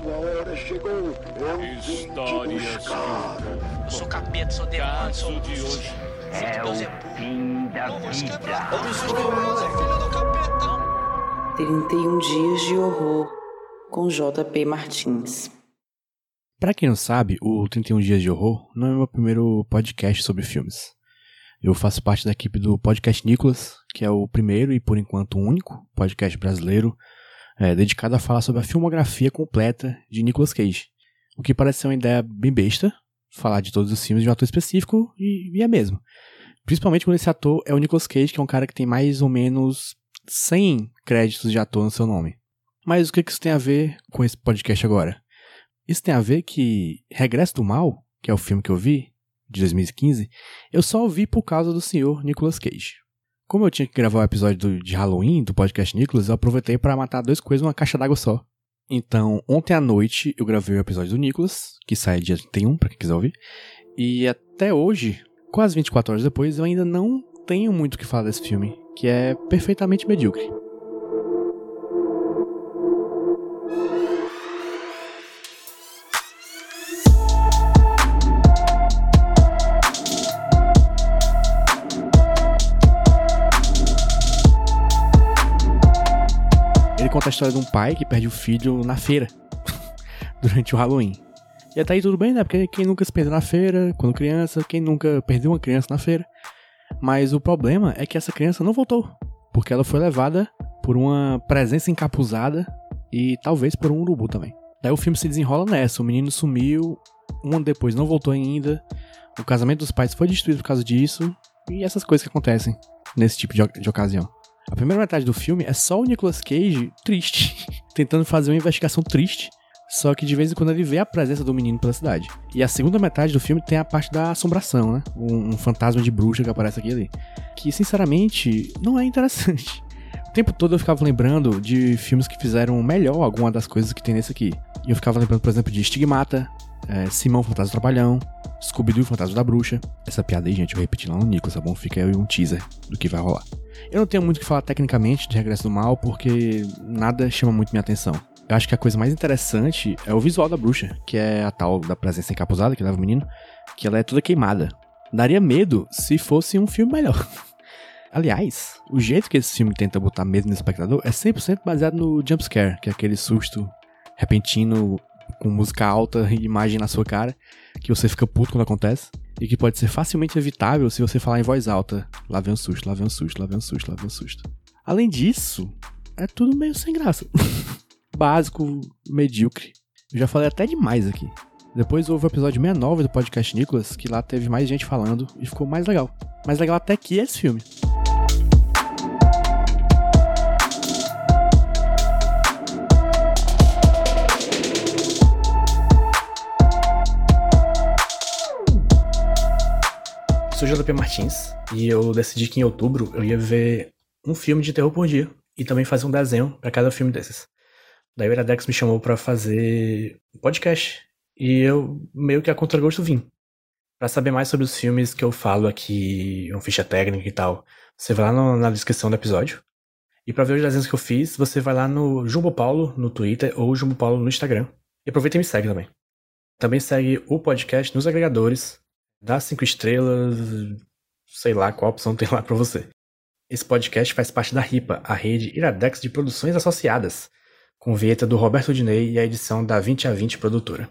sua hora chegou. Eu vim te buscar. Eu sou capeta, sou demônio, sou de hoje. É o fim da vida. filho do capetão. 31 Dias de Horror com JP Martins. Pra quem não sabe, o 31 Dias de Horror não é o meu primeiro podcast sobre filmes. Eu faço parte da equipe do Podcast Nicolas, que é o primeiro e por enquanto único podcast brasileiro é, dedicado a falar sobre a filmografia completa de Nicolas Cage. O que parece ser uma ideia bem besta, falar de todos os filmes de um ator específico, e, e é mesmo. Principalmente quando esse ator é o Nicolas Cage, que é um cara que tem mais ou menos 100 créditos de ator no seu nome. Mas o que isso tem a ver com esse podcast agora? Isso tem a ver que Regresso do Mal, que é o filme que eu vi, de 2015, eu só vi por causa do senhor Nicolas Cage. Como eu tinha que gravar o episódio do, de Halloween do podcast Nicolas, eu aproveitei para matar dois coisas numa caixa d'água só. Então, ontem à noite eu gravei o episódio do Nicolas, que sai dia 31, para quem quiser ouvir. E até hoje, quase 24 horas depois, eu ainda não tenho muito o que falar desse filme, que é perfeitamente medíocre. Conta a história de um pai que perde o filho na feira durante o Halloween. E até aí tudo bem, né? Porque quem nunca se perdeu na feira quando criança, quem nunca perdeu uma criança na feira. Mas o problema é que essa criança não voltou, porque ela foi levada por uma presença encapuzada e talvez por um urubu também. Daí o filme se desenrola nessa, o menino sumiu, um ano depois não voltou ainda, o casamento dos pais foi destruído por causa disso, e essas coisas que acontecem nesse tipo de, de ocasião. A primeira metade do filme é só o Nicolas Cage triste, tentando fazer uma investigação triste, só que de vez em quando ele vê a presença do menino pela cidade. E a segunda metade do filme tem a parte da assombração, né? Um, um fantasma de bruxa que aparece aqui ali. Que, sinceramente, não é interessante. O tempo todo eu ficava lembrando de filmes que fizeram melhor alguma das coisas que tem nesse aqui. E eu ficava lembrando, por exemplo, de Estigmata, é, Simão Fantasma Trapalhão, Scooby-Doo Fantasma da Bruxa. Essa piada aí, gente, eu repeti lá no Nicolas, tá bom? Fica aí um teaser do que vai rolar. Eu não tenho muito o que falar tecnicamente de Regresso do Mal, porque nada chama muito minha atenção. Eu acho que a coisa mais interessante é o visual da bruxa, que é a tal da presença encapuzada que leva o menino, que ela é toda queimada. Daria medo se fosse um filme melhor. Aliás, o jeito que esse filme tenta botar medo no espectador é 100% baseado no jumpscare, que é aquele susto repentino com música alta e imagem na sua cara, que você fica puto quando acontece, e que pode ser facilmente evitável se você falar em voz alta: lá vem um susto, lá vem um susto, lá vem um susto, lá vem um susto. Além disso, é tudo meio sem graça. Básico, medíocre. Eu já falei até demais aqui. Depois houve o episódio 69 do podcast Nicolas, que lá teve mais gente falando e ficou mais legal. Mais legal até que esse filme. Sou JP Martins e eu decidi que em outubro eu ia ver um filme de terror por dia e também fazer um desenho para cada filme desses. Daí o Iradex me chamou para fazer um podcast e eu meio que a contragosto vim. Para saber mais sobre os filmes que eu falo aqui, uma ficha técnica e tal, você vai lá no, na descrição do episódio. E para ver os desenhos que eu fiz, você vai lá no Jumbo Paulo no Twitter ou Jumbo Paulo no Instagram. E aproveita e me segue também. Também segue o podcast nos agregadores, dá cinco estrelas, sei lá qual opção tem lá para você. Esse podcast faz parte da RIPA, a rede Iradex de Produções Associadas, com vinheta do Roberto Dinei e a edição da 20 a 20 produtora.